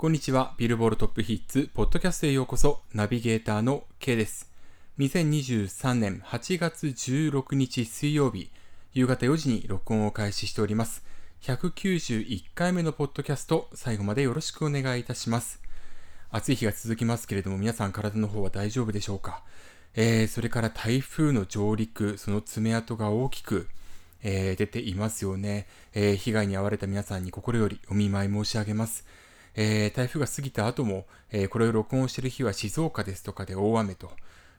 こんにちは。ビルボールトップヒッツ、ポッドキャストへようこそ。ナビゲーターの K です。2023年8月16日水曜日、夕方4時に録音を開始しております。191回目のポッドキャスト、最後までよろしくお願いいたします。暑い日が続きますけれども、皆さん体の方は大丈夫でしょうか？えー、それから台風の上陸、その爪痕が大きく、えー、出ていますよね、えー、被害に遭われた皆さんに心よりお見舞い申し上げます。えー、台風が過ぎた後も、えー、これを録音している日は静岡ですとかで大雨と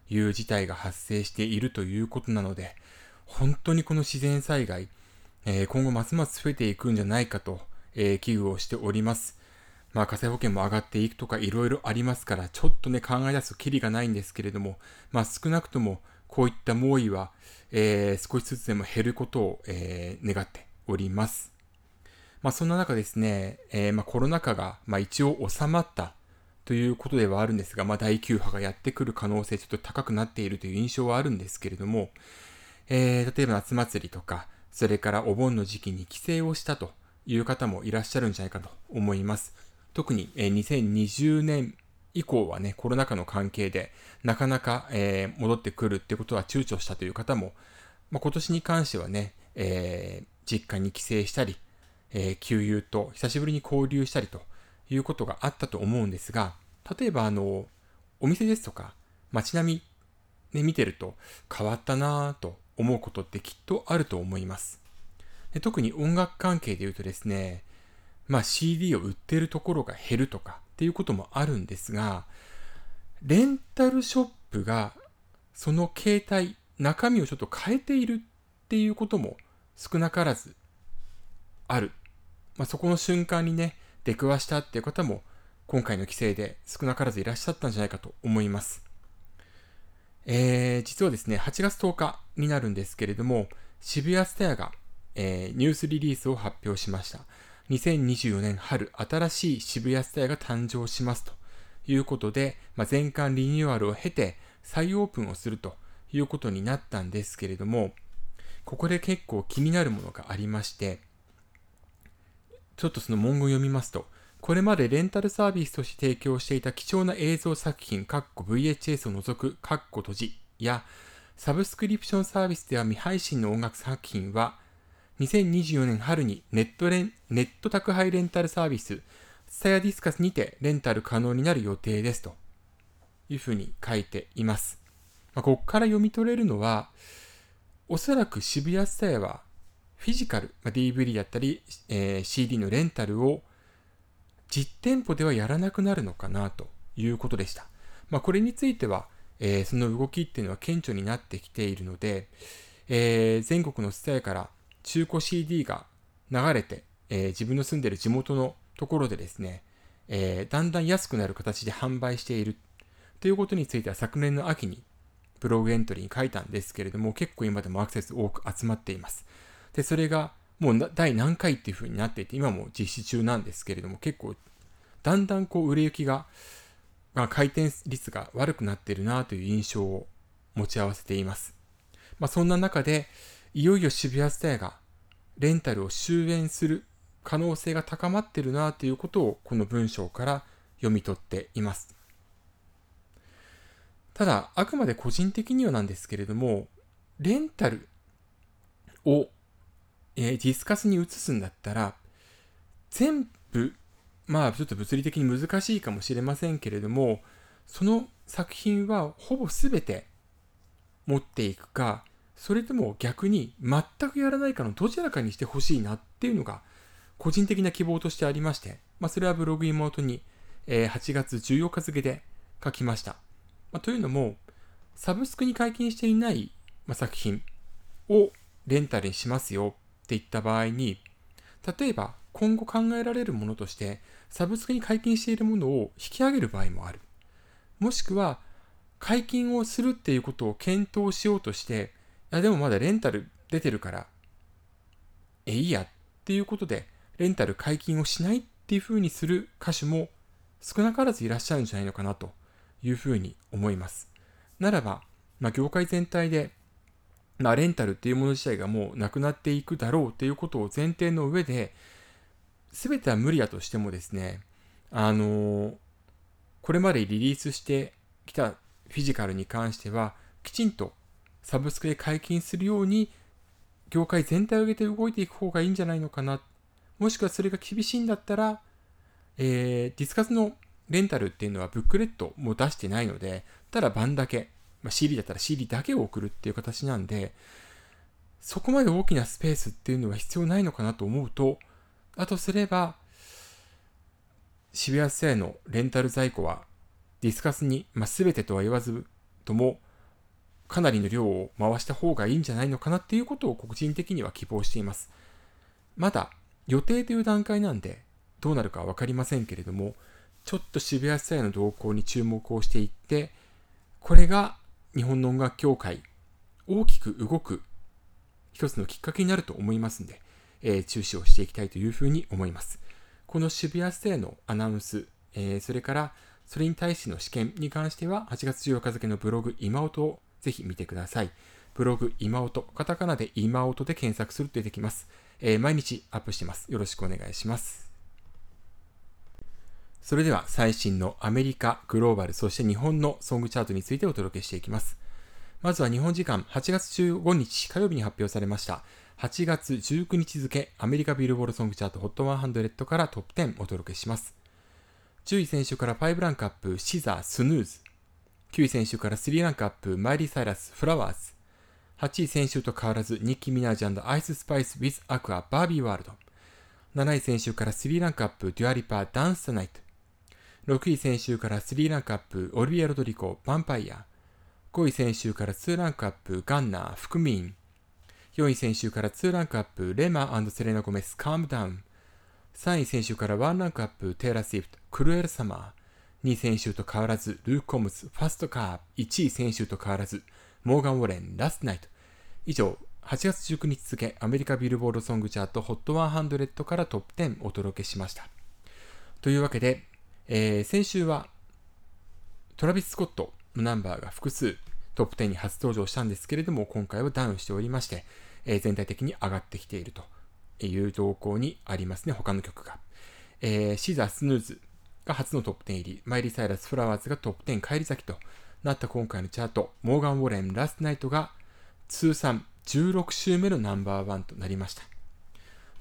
いう事態が発生しているということなので、本当にこの自然災害、えー、今後ますます増えていくんじゃないかと、え危惧をしております。まあ、火災保険も上がっていくとかいろいろありますから、ちょっとね、考え出すときりがないんですけれども、まあ、少なくともこういった猛威は、え、少しずつでも減ることを、え、願っております。まあ、そんな中ですね、えー、まあ、コロナ禍が、まあ、一応収まったということではあるんですが、まあ、第9波がやってくる可能性ちょっと高くなっているという印象はあるんですけれども、えー、例えば夏祭りとか、それからお盆の時期に帰省をしたという方もいらっしゃるんじゃないかと思います。特に、えー、2020年以降はね、コロナ禍の関係で、なかなか、えー、戻ってくるってことは躊躇したという方も、まあ、今年に関してはね、えー、実家に帰省したり、えー、旧友と久しぶりに交流したりということがあったと思うんですが、例えばあの、お店ですとか、街並み、ね、見てると変わったなぁと思うことってきっとあると思います。で特に音楽関係で言うとですね、まあ CD を売ってるところが減るとかっていうこともあるんですが、レンタルショップがその携帯、中身をちょっと変えているっていうことも少なからずあるまあ、そこの瞬間にね、出くわしたっていう方も、今回の規制で少なからずいらっしゃったんじゃないかと思います。えー、実はですね、8月10日になるんですけれども、渋谷スタヤが、えー、ニュースリリースを発表しました。2024年春、新しい渋谷スタヤが誕生しますということで、まあ、全館リニューアルを経て再オープンをするということになったんですけれども、ここで結構気になるものがありまして、ちょっとその文言を読みますと、これまでレンタルサービスとして提供していた貴重な映像作品、VHS を除く、閉じや、サブスクリプションサービスでは未配信の音楽作品は、2024年春にネットレンネット宅配レンタルサービス、スタヤディスカスにてレンタル可能になる予定ですというふうに書いています。まあ、ここから読み取れるのは、おそらく渋谷スタヤはフィジカル、まあ、DVD だったり、えー、CD のレンタルを実店舗ではやらなくなるのかなということでした。まあ、これについては、えー、その動きっていうのは顕著になってきているので、えー、全国のスタイから中古 CD が流れて、えー、自分の住んでる地元のところでですね、えー、だんだん安くなる形で販売しているということについては昨年の秋にブログエントリーに書いたんですけれども結構今でもアクセス多く集まっています。で、それがもう第何回っていう風になっていて、今も実施中なんですけれども、結構、だんだんこう売れ行きが、まあ、回転率が悪くなってるなという印象を持ち合わせています。まあ、そんな中で、いよいよ渋谷スタイがレンタルを終焉する可能性が高まってるなということをこの文章から読み取っています。ただ、あくまで個人的にはなんですけれども、レンタルをえー、ディスカスに移すんだったら、全部、まあちょっと物理的に難しいかもしれませんけれども、その作品はほぼ全て持っていくか、それとも逆に全くやらないかのどちらかにしてほしいなっていうのが個人的な希望としてありまして、まあ、それはブログ妹に、えー、8月14日付で書きました。まあ、というのも、サブスクに解禁していない、まあ、作品をレンタルにしますよっていった場合に、例えば今後考えられるものとして、サブスクに解禁しているものを引き上げる場合もある。もしくは、解禁をするっていうことを検討しようとして、いやでもまだレンタル出てるから、え、いいやっていうことで、レンタル解禁をしないっていうふうにする歌手も少なからずいらっしゃるんじゃないのかなというふうに思います。ならば、まあ、業界全体でまあ、レンタルっていうもの自体がもうなくなっていくだろうっていうことを前提の上で、全ては無理だとしてもですね、あのこれまでリリースしてきたフィジカルに関しては、きちんとサブスクで解禁するように、業界全体を上げて動いていく方がいいんじゃないのかな。もしくはそれが厳しいんだったら、えー、ディスカスのレンタルっていうのはブックレットも出してないので、ただ版だけ、まあ、CD だったら CD だけを送るっていう形なんで、そこまで大きなスペースっていうのは必要ないのかなと思うと、あとすれば、渋谷スのレンタル在庫はディスカスに、まあ、全てとは言わずとも、かなりの量を回した方がいいんじゃないのかなっていうことを個人的には希望しています。まだ予定という段階なんでどうなるかわかりませんけれども、ちょっと渋谷スタイの動向に注目をしていって、これが日本の音楽協会、大きく動く一つのきっかけになると思いますんで、えー、注視をしていきたいというふうに思います。この渋谷ステイのアナウンス、えー、それからそれに対しての試験に関しては、8月14日付のブログ今音をぜひ見てください。ブログ今音、カタカナで今音で検索すると出てきます。えー、毎日アップしてます。よろしくお願いします。それでは最新のアメリカ、グローバル、そして日本のソングチャートについてお届けしていきます。まずは日本時間8月15日火曜日に発表されました。8月19日付アメリカビルボードソングチャート HOT100 からトップ10お届けします。10位先週から5ランクアップシザ Snooze。9位先週から3ランクアップマイリー・サイラス Flowers。8位先週と変わらずニッキー・ミナージアイス・スパイス・ウィズ・アクア・バービー・ワールド。7位先週から3ランクアップデュア・リパ・Dance the Night。6位先週から3ランクアップオリビア・ロドリゴ・Vampire。5位先週から2ランクアップガンナ・fukumean。4位先週から2ランクアップレマセレナ・ゴメス・ Calm Down。3位先週から1ランクアップテイラー・スイフト・ Cruel Summer。2位先週と変わらずルーク・コムズ・ Fast Car。1位先週と変わらずモーガン・ウォレン・ Last Night。以上、8月19日付アメリカビルボードソングチャート HOT100 からトップ10お届けしました。というわけで、えー、先週はトラビス・スコットのナンバーが複数トップ10に初登場したんですけれども、今回はダウンしておりまして、えー、全体的に上がってきているという動向にありますね、他の曲が。えー、シザー・スヌーズが初のトップ10入り、マイリー・サイラス・フラワーズがトップ10返り咲きとなった今回のチャート、モーガン・ウォレン・ Last Night が通算16週目のナンバーワンとなりました。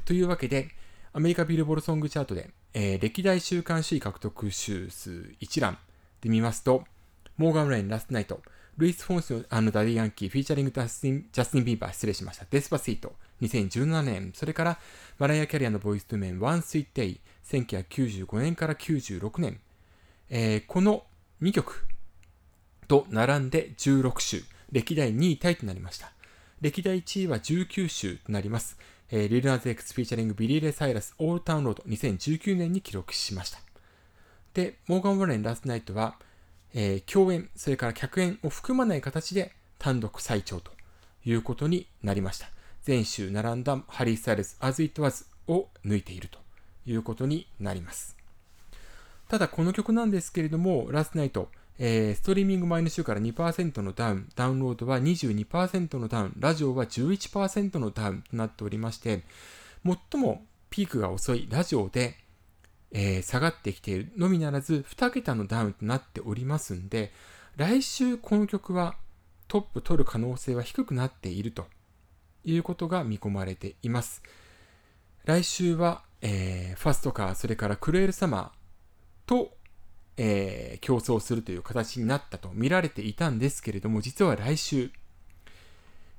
というわけで、アメリカビルボードソングチャートで、えー、歴代週間首位獲得週数一覧で見ますと、モーガン・ウォレン、 Last Night、ルイス・フォンシ、ダディー・ヤンキー、フィーチャリングジャスティン・ジャスティンビーバー、失礼しました。 Despacito、2017年、それからマライア・キャリーのボーイズ・トゥ・メン、 One Sweet Day、1995年から96年、えー、この2曲と並んで16週、歴代2位タイとなりました。歴代1位は19週となります。えー、リル・ナズ・エックス・フィーチャリング・ビリー・レイ・サイラス・ Old Town Road 2019年に記録しました。で、モーガン・ウォレン・ Last Night は、えー、共演、それから客演を含まない形で単独最長ということになりました。前週並んだハリー・スタイルズ、As It Was を抜いているということになります。ただこの曲なんですけれども、ラスナイト、えー、ストリーミング前の週から2%のダウン、ダウンロードは22%のダウン、ラジオは11%のダウンとなっておりまして、最もピークが遅い。ラジオで、えー、下がってきているのみならず、2桁のダウンとなっておりますんで、来週この曲はトップ取る可能性は低くなっていると。いうことが見込まれています。来週は、えー、ファストカー、それからクルエルサマーとえー、競争するという形になったと見られていたんですけれども、実は来週、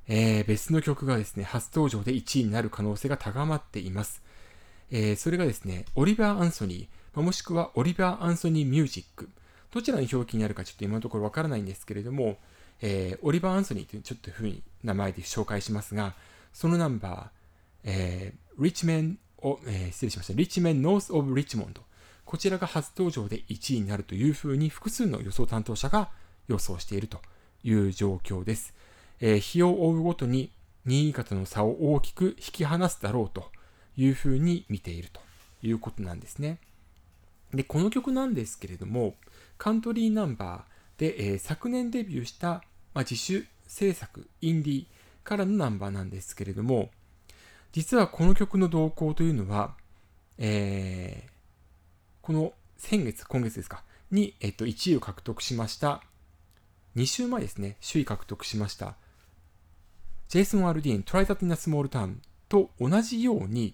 えー、別の曲がですね、初登場で1位になる可能性が高まっています。えー、それがですね、オリバー・アンソニー、もしくはオリバー・アンソニー・ミュージック。どちらの表記になるかちょっと今のところわからないんですけれども、えー、オリバー・アンソニーというちょっとふうに名前で紹介しますが、そのナンバー、えー、リッチメン、えー、失礼しました。リッチメン・ノース・オブ・リッチモンド。こちらが初登場で1位になるというふうに複数の予想担当者が予想しているという状況です。えー、日を追うごとに2位以下との差を大きく引き離すだろうというふうに見ているということなんですね。で、この曲なんですけれども、カントリーナンバーで、えー、昨年デビューした、まあ、自主制作、インディーからのナンバーなんですけれども、実はこの曲の動向というのは、えー、この先月、今月ですか、に、えっと、1位を獲得しました、2週前ですね、首位獲得しました、ジェイソン・アルディーン、トライザティナ・スモールタウンと同じように、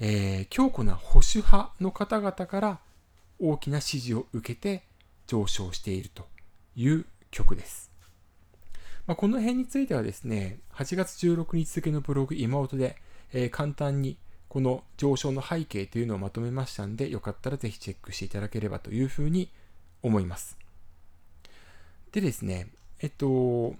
えー、強固な保守派の方々から大きな支持を受けて上昇しているという曲です。まあ、この辺についてはですね、8月16日付のブログ今音で、えー、簡単にこの上昇の背景というのをまとめましたんで、よかったらぜひチェックしていただければというふうに思います。でですね、えっと、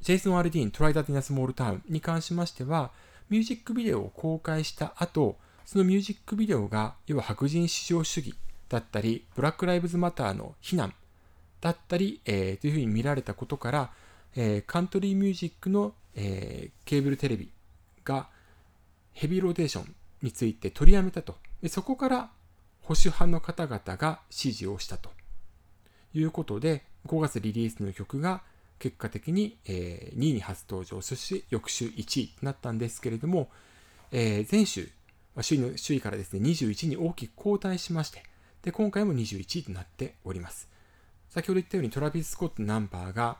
ジェイソン・アルディーン、トライダティナ・スモールタウンに関しましては、ミュージックビデオを公開した後、そのミュージックビデオが、要は白人至上主義だったり、ブラック・ライブズ・マターの非難だったり、えー、というふうに見られたことから、えー、カントリーミュージックの、えー、ケーブルテレビがヘビーローテーションについて取りやめたと。でそこから保守派の方々が支持をしたということで、5月リリースの曲が結果的に、え、2位に初登場、そして翌週1位となったんですけれども、え、前週、首位の首位からですね、21に大きく後退しまして、で、今回も21位となっております。先ほど言ったようにトラビス・スコットナンバーが、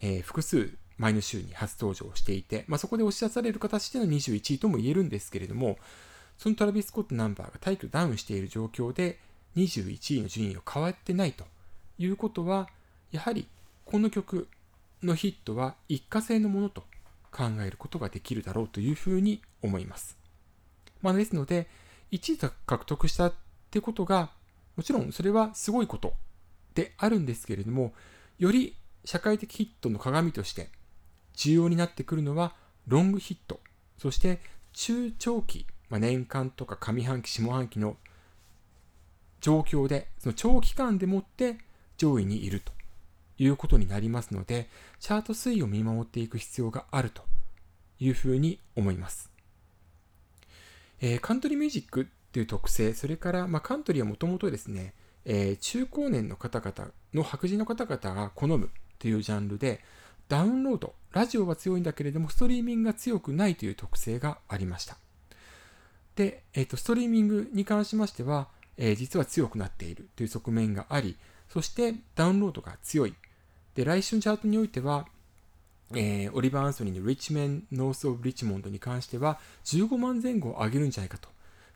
えー、複数前の週に初登場していて、まあ、そこで押し出される形での21位とも言えるんですけれども、そのトラビス・コットナンバーが大気をダウンしている状況で21位の順位を変わってないということは、やはりこの曲のヒットは一過性のものと考えることができるだろうというふうに思います。まあ、ですので、1位獲得したってことが、もちろんそれはすごいことであるんですけれども、より社会的ヒットの鏡として重要になってくるのはロングヒット、そして中長期、まあ、年間とか上半期、下半期の状況で、その長期間でもって上位にいると。いうことになりますので、チャート推移を見守っていく必要があると。いうふうに思います。えー、カントリーミュージックっていう特性、それから、まあ、カントリーはもともとですね、えー、中高年の方々の白人の方々が好むというジャンルで、ダウンロード、ラジオは強いんだけれども、ストリーミングが強くないという特性がありました。で、えーと、ストリーミングに関しましては、えー、実は強くなっているという側面があり、そしてダウンロードが強いで、来週のチャートにおいては、えー、オリバー・アンソニーのリッチメン・ノース・オブ・リッチモンドに関しては15万前後を上げるんじゃないかと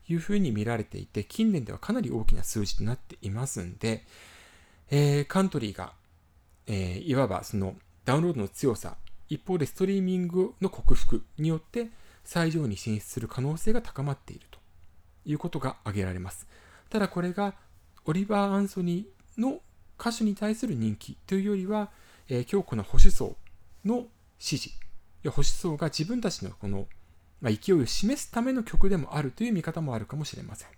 いうふうに見られていて、近年ではかなり大きな数字となっていますんで、えー、カントリーが、えー、いわばそのダウンロードの強さ、一方でストリーミングの克服によって最上位に進出する可能性が高まっているということが挙げられます。ただこれがオリバー・アンソニーの歌手に対する人気というよりは、えー、強固な保守層の支持、保守層が自分たちのこの、まあ、勢いを示すための曲でもあるという見方もあるかもしれません。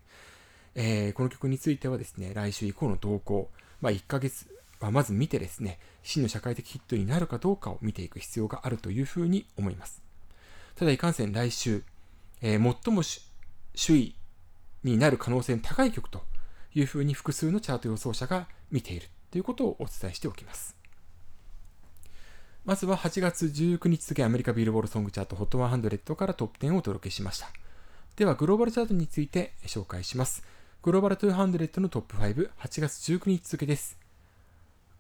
えー、この曲についてはですね、来週以降の動向、まあ、1ヶ月はまず見てですね、真の社会的ヒットになるかどうかを見ていく必要があるというふうに思います。ただいかんせん来週、えー、最も首位になる可能性の高い曲というふうに複数のチャート予想者が見ているということをお伝えしておきます。まずは8月19日付アメリカビルボールソングチャート HOT100 からトップ10をお届けしました。ではグローバルチャートについて紹介します。グローバル200のトップ5、8月19日付です。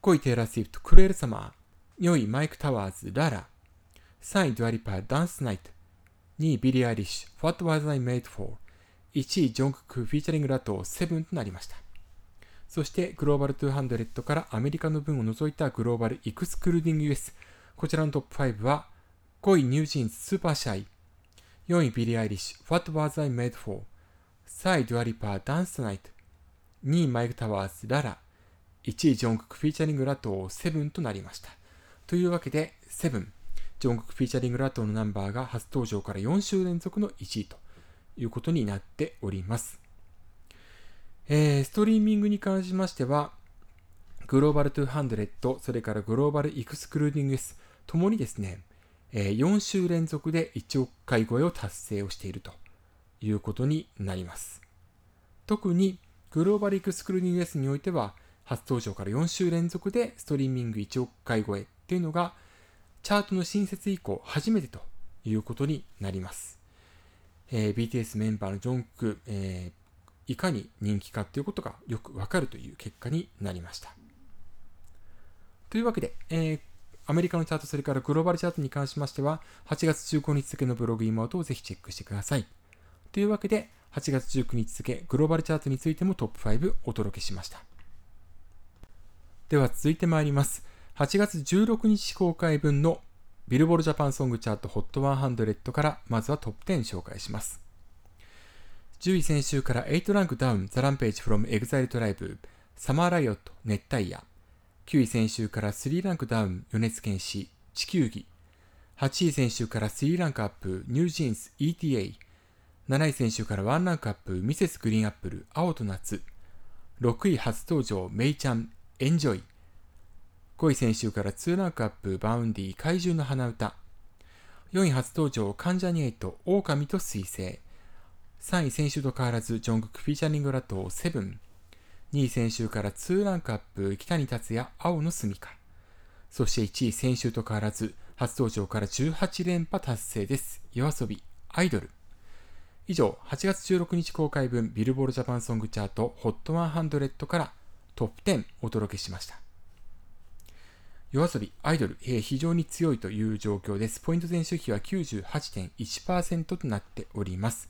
5位テイラー・スイフト、 Cruel Summer。4位マイク・タワーズ、ララ。3位デュア・リパ、Dance the Night。2位ビリー・アイリッシュ、What Was I Made For?1 位ジョンククフィーチャリングラトー、7となりました。そしてグローバル200からアメリカの分を除いたグローバルエクスクルーディング US。こちらのトップ5は5位ニュージーンズ Super Shy。4位ビリー・アイリッシュ What Was I Made For?3 位デュア・リパ Dance the Night。2位マイク・タワーズララ。1位ジョンククフィーチャリングラトー7となりました。というわけで7。ジョンククフィーチャリングラトーのナンバーが初登場から4週連続の1位ということになっております。えー、ストリーミングに関しましては、グローバル200、それからグローバルエクスクルーディング S ともにですね、えー、4週連続で1億回超えを達成をしているということになります。特にグローバルエクスクルーディング S においては、初登場から4週連続でストリーミング1億回超えっていうのが、チャートの新設以降初めてということになります。えー、BTS メンバーのジョンク、えーいかに人気かということがよくわかるという結果になりました。というわけで、えー、アメリカのチャート、それからグローバルチャートに関しましては、8月15日付のブログ妹をぜひチェックしてください。というわけで、8月19日付グローバルチャートについてもトップ5お届けしました。では続いてまいります。8月16日公開分のビルボードジャパンソングチャート HOT100 からまずはトップ10紹介します。10位先週から8ランクダウンザランページフロムエグザイルトライブSummer Riot 熱帯夜9位先週から3ランクダウン米津玄師地球儀8位先週から3ランクアップニュージーンズ ETA 7位先週から1ランクアップミセスグリーンアップル青と夏6位初登場メイちゃんエンジョイ5位先週から2ランクアップバウンディ怪獣の花歌。4位初登場関ジャニエイト狼と彗星。3位先週と変わらずジョングクフィーチャリングラトー7 2位先週から2ランクアップ北に達也青の住か。そして1位先週と変わらず初登場から18連覇達成です。夜遊びアイドル。以上8月16日公開分ビルボールジャパンソングチャート HOT100 からトップ10お届けしました夜遊び、アイドル、えー、非常に強いという状況です。ポイント前週比は98.1%となっております。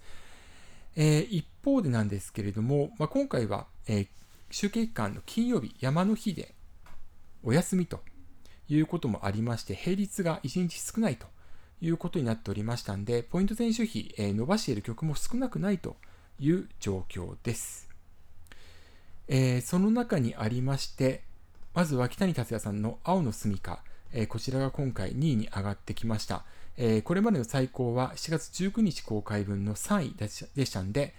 えー、一方でなんですけれども、まあ、今回は、えー、集計期間の金曜日、山の日でお休みということもありまして、平日が1日少ないということになっておりましたんで、ポイント前週比、えー、伸ばしている曲も少なくないという状況です。えー、その中にありまして、まずは北谷達也さんの青の住みか、えー、こちらが今回2位に上がってきました。えー、これまでの最高は7月19日公開分の3位でしたんで、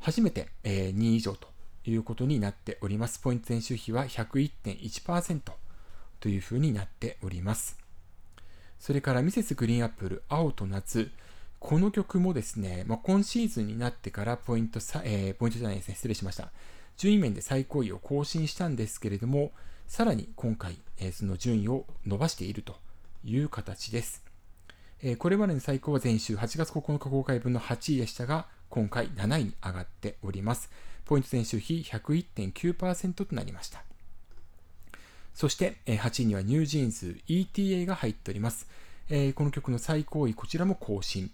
初めて、えー、2位以上ということになっております。ポイント前週比は101.1%というふうになっております。それからミセスグリーンアップル青と夏。この曲もですね、まあ、今シーズンになってからポイント、えー、ポイントじゃないですね、失礼しました。順位面で最高位を更新したんですけれども、さらに今回、え、その順位を伸ばしているという形です。えこれまでの最高は前週8月9日公開分の8位でしたが、今回7位に上がっております。ポイント前週比101.9%となりました。そして、え8位にはニュージーンズ ETA が入っております。この曲の最高位、こちらも更新。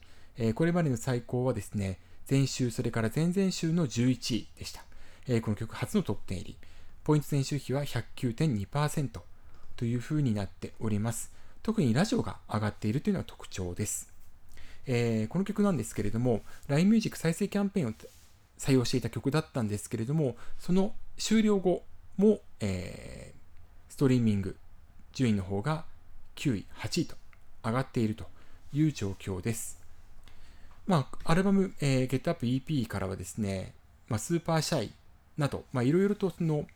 これまでの最高はですね、前週、それから前々週の11位でした。えこの曲初のトップ10入り。ポイント前週比は109.2%という風になっております。特にラジオが上がっているというのは特徴です。えー、この曲なんですけれども、LINE Music 再生キャンペーンを採用していた曲だったんですけれども、その終了後も、えー、ストリーミング順位の方が9位、8位と上がっているという状況です。まあ、アルバム、えー、Get Up EP からはですね、まあ、スーパーシャイなど、いろいろとその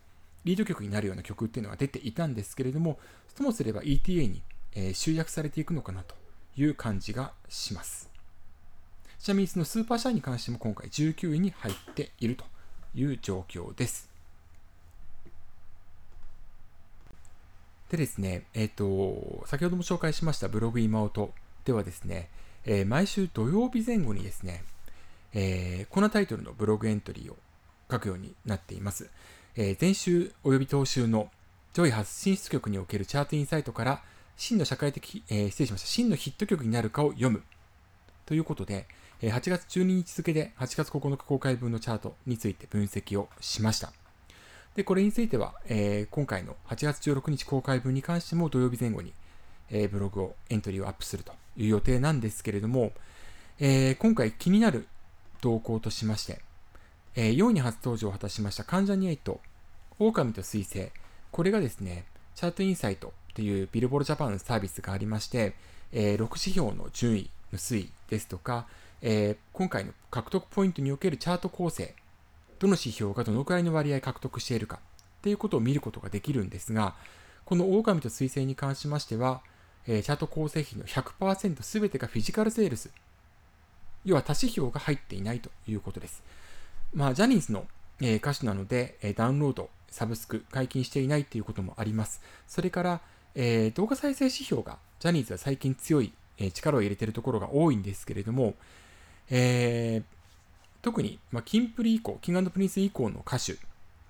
リード曲になるような曲っていうのが出ていたんですけれども、ともすれば ETA にえー、集約されていくのかなという感じがします。ちなみにそのスーパーシャイに関しても今回19位に入っているという状況です。でですね、えっ、ー、と、先ほども紹介しましたブログ今音ではですね、えー、毎週土曜日前後にですね、えー、このタイトルのブログエントリーを書くようになっています。えー、前週及び当週の上位発信出曲におけるチャートインサイトから真の社会的、えー、失礼しました、真のヒット曲になるかを読む。ということで、え8月12日付で8月9日公開分のチャートについて分析をしました。で、これについては、えー、今回の8月16日公開分に関しても土曜日前後に、えー、ブログを、エントリーをアップするという予定なんですけれども、えー、今回気になる動向としまして、えー4位に初登場を果たしました関ジャニエイト、狼と彗星、これがですね、チャートインサイトっていうビルボールジャパンのサービスがありまして、えー、6指標の順位の推移ですとか、えー、今回の獲得ポイントにおけるチャート構成、どの指標がどのくらいの割合獲得しているかっていうことを見ることができるんですが、この狼と彗星に関しましては、えー、チャート構成比の100%全てがフィジカルセールス、要は他指標が入っていないということです。まあ、ジャニーズの、えー、歌手なので、えー、ダウンロード、サブスク、解禁していないということもあります。それから、えー、動画再生指標がジャニーズは最近強い、えー、力を入れているところが多いんですけれども、えー、特に、まあ、キンプリ以降、キングプリンス以降の歌手、ま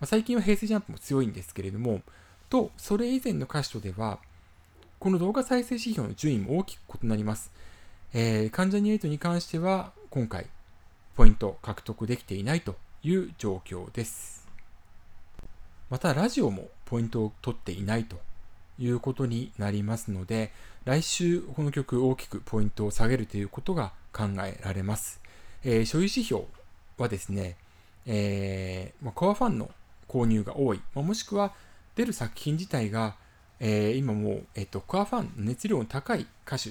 あ、最近は平成ジャンプも強いんですけれども、と、それ以前の歌手とでは、この動画再生指標の順位も大きく異なります。えー、関ジャニ∞に関しては、今回、ポイント獲得できていないという状況です。また、ラジオもポイントを取っていないということになりますので、来週この曲大きくポイントを下げるということが考えられます。えー、所有指標はですね、えーまあ、コアファンの購入が多い、まあ、もしくは出る作品自体が、えー、今もう、えーと、コアファンの熱量の高い歌手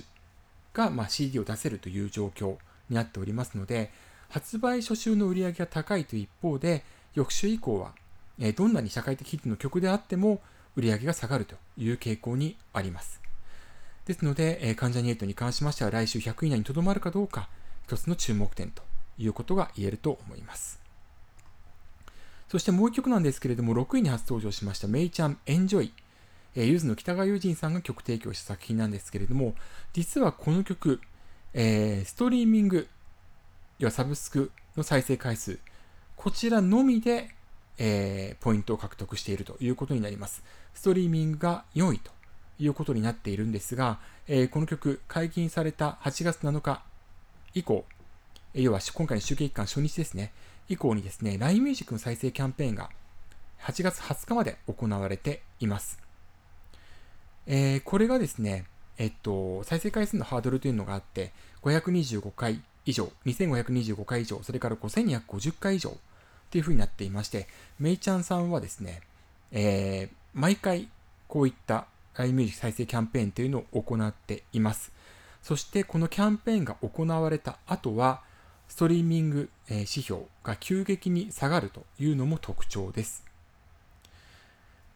が、まあ、CD を出せるという状況になっておりますので、発売初週の売り上げが高いという一方で、翌週以降は、え、どんなに社会的ヒットの曲であっても売り上げが下がるという傾向にあります。ですので、え、関ジャニ∞に関しましては来週100位以内にとどまるかどうか、一つの注目点ということが言えると思います。そしてもう一曲なんですけれども、6位に初登場しました、メイちゃんエンジョイ。えー、ゆずの北川悠仁さんが曲提供した作品なんですけれども、実はこの曲、えー、ストリーミング、要はサブスクの再生回数、こちらのみで、えー、ポイントを獲得しているということになります。ストリーミングが4位ということになっているんですが、えー、この曲、解禁された8月7日以降、要は今回の集計期間初日ですね、以降にですね、LINE Music の再生キャンペーンが8月20日まで行われています。えー、これがですね、えっと、再生回数のハードルというのがあって、525回以上、2525回以上、それから5250回以上というふうになっていまして、めいちゃんさんはですね、えー、毎回こういった LINE Music 再生キャンペーンというのを行っています。そしてこのキャンペーンが行われた後は、ストリーミング指標が急激に下がるというのも特徴です。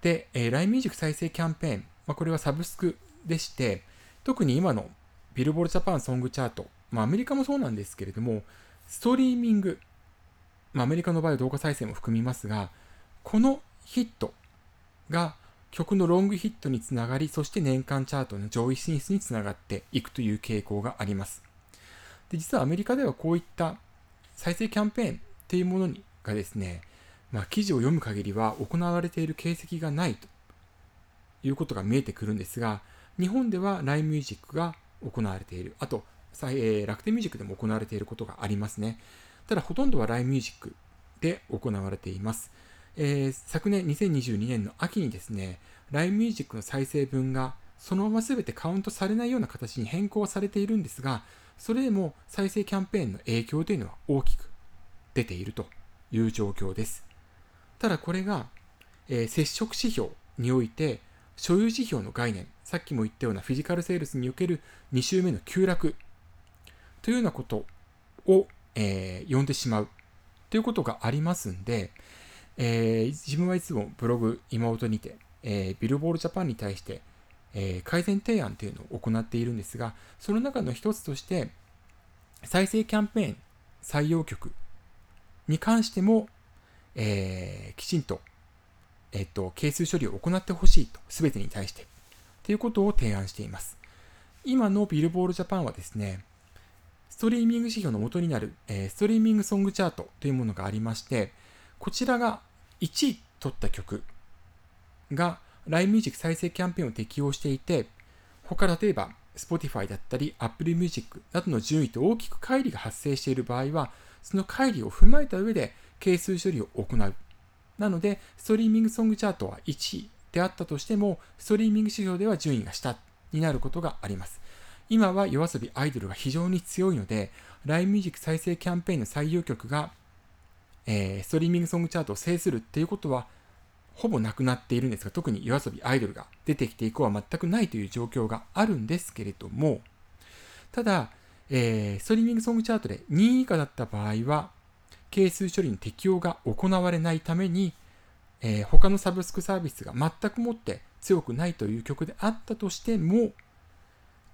で、LINE Music 再生キャンペーン、まあ、これはサブスクでして、特に今のビルボールジャパンソングチャート、まあ、アメリカもそうなんですけれども、ストリーミング、まあ、アメリカの場合は動画再生も含みますが、このヒットが曲のロングヒットにつながり、そして年間チャートの上位進出につながっていくという傾向があります。で実はアメリカではこういった再生キャンペーンっていうものにがですね、まあ、記事を読む限りは行われている形跡がないということが見えてくるんですが、日本では LINE Music が行われている。あと、楽天ミュージックでも行われていることがありますね。ただ、ほとんどは LINE Music で行われています。えー、昨年2022年の秋にですね、LINE Music の再生分がそのまま全てカウントされないような形に変更されているんですが、それでも再生キャンペーンの影響というのは大きく出ているという状況です。ただこれが、えー、接触指標において所有指標の概念、さっきも言ったようなフィジカルセールスにおける2週目の急落というようなことを、えー、呼んでしまうということがありますんで、えー、自分はいつもブログ妹にて、えー、ビルボールジャパンに対してえ、改善提案というのを行っているんですが、その中の一つとして、再生キャンペーン採用局に関しても、え、きちんと、えっ、と、係数処理を行ってほしいと、すべてに対して、ということを提案しています。今のビルボールジャパンはですね、ストリーミング指標の元になる、え、ストリーミングソングチャートというものがありまして、こちらが1位取った曲が LINE Music 再生キャンペーンを適用していて、他例えば Spotify だったり Apple Music などの順位と大きく乖離が発生している場合は、その乖離を踏まえた上で係数処理を行う。なので、ストリーミングソングチャートは1位であったとしても、ストリーミング指標では順位が下になることがあります。今は yoasobi アイドルが非常に強いので、LINE Music 再生キャンペーンの採用曲が、えー、ストリーミングソングチャートを制するっていうことはほぼなくなっているんですが、特に yoasobi アイドルが出てきて以降は全くないという状況があるんですけれども、ただ、えー、ストリーミングソングチャートで2位以下だった場合は、係数処理の適用が行われないために、えー、他のサブスクサービスが全くもって強くないという曲であったとしても、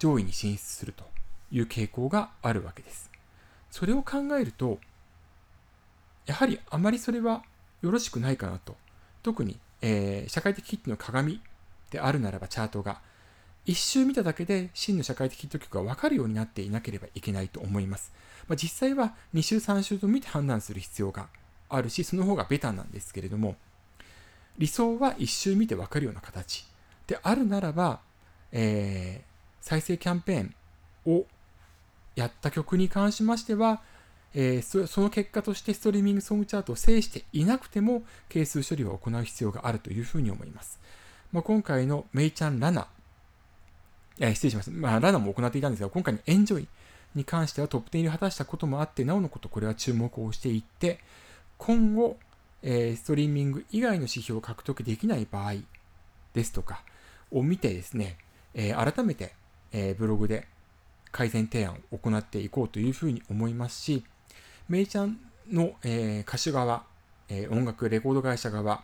上位に進出するという傾向があるわけです。それを考えると、やはりあまりそれはよろしくないかなと特に、えー、社会的ヒットの鏡であるならばチャートが、一周見ただけで真の社会的ヒット曲が分かるようになっていなければいけないと思います。まあ、実際は2週3週と見て判断する必要があるし、その方がベタなんですけれども、理想は一周見て分かるような形であるならば、えー、再生キャンペーンをやった曲に関しましては、えー、その結果としてストリーミングソングチャートを制していなくても係数処理を行う必要があるというふうに思います。まあ、今回のメイちゃんラナ、え、失礼します。まあ、ラナも行っていたんですが、今回のエンジョイに関してはトップ10入り果たしたこともあって、なおのことこれは注目をしていって、今後、え、ストリーミング以外の指標を獲得できない場合ですとかを見てですね、え、改めて、えー、ブログで改善提案を行っていこうというふうに思いますし、メイちゃんの、えー、歌手側、えー、音楽レコード会社側、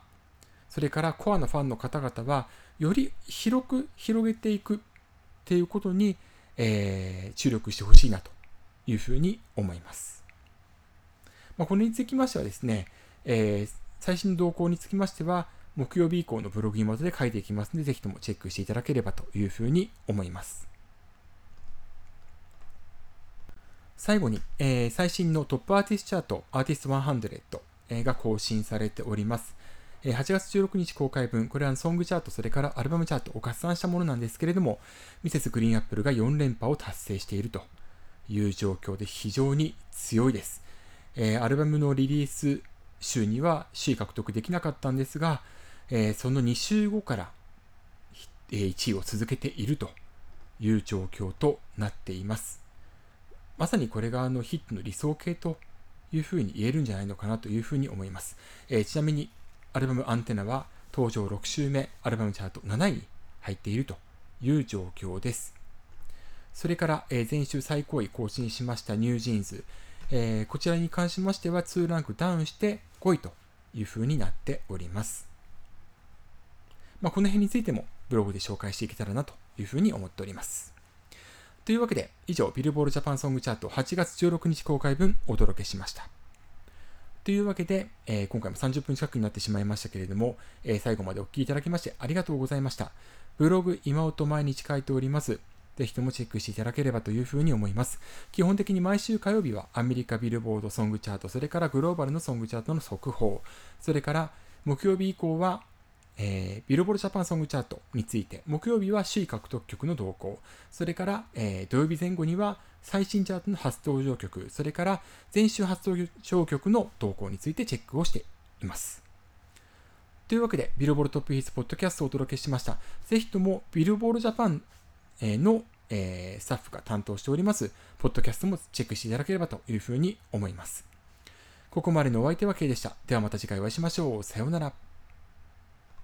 それからコアなファンの方々は、より広く広げていくっていうことに、え、注力してほしいなというふうに思います。まあ、これにつきましてはですね、え、最新動向につきましては、木曜日以降のブログにまとで書いていきますので、ぜひともチェックしていただければというふうに思います。最後に、えー、最新のトップアーティストチャート、アーティスト100、えー、が更新されております。えー、8月16日公開分、これはソングチャート、それからアルバムチャートを合算したものなんですけれども、ミセスグリーンアップルが4連覇を達成しているという状況で非常に強いです。えー、アルバムのリリース週には首位獲得できなかったんですが、えー、その2週後から、え、1位を続けているという状況となっています。まさにこれがあのヒットの理想形というふうに言えるんじゃないのかなというふうに思います。えー、ちなみに、アルバムアンテナは登場6週目、アルバムチャート7位に入っているという状況です。それから、えー、前週最高位更新しましたニュージーンズ、えー、こちらに関しましては2ランクダウンして5位というふうになっております。まあ、この辺についてもブログで紹介していけたらなというふうに思っております。というわけで、以上、ビルボールジャパンソングチャート8月16日公開分お届けしました。というわけで、えー、今回も30分近くになってしまいましたけれども、えー、最後までお聴きいただきましてありがとうございました。ブログ、今音毎日書いております。ぜひともチェックしていただければというふうに思います。基本的に毎週火曜日はアメリカビルボードソングチャート、それからグローバルのソングチャートの速報、それから木曜日以降はえー、ビルボールジャパンソングチャートについて、木曜日は首位獲得曲の動向、それから、えー、土曜日前後には最新チャートの初登場曲、それから前週初登場曲の動向についてチェックをしています。というわけで、ビルボールトップヒーツポッドキャストをお届けしました。ぜひともビルボールジャパンの、えー、スタッフが担当しております、ポッドキャストもチェックしていただければというふうに思います。ここまでのお相手は K でした。ではまた次回お会いしましょう。さようなら。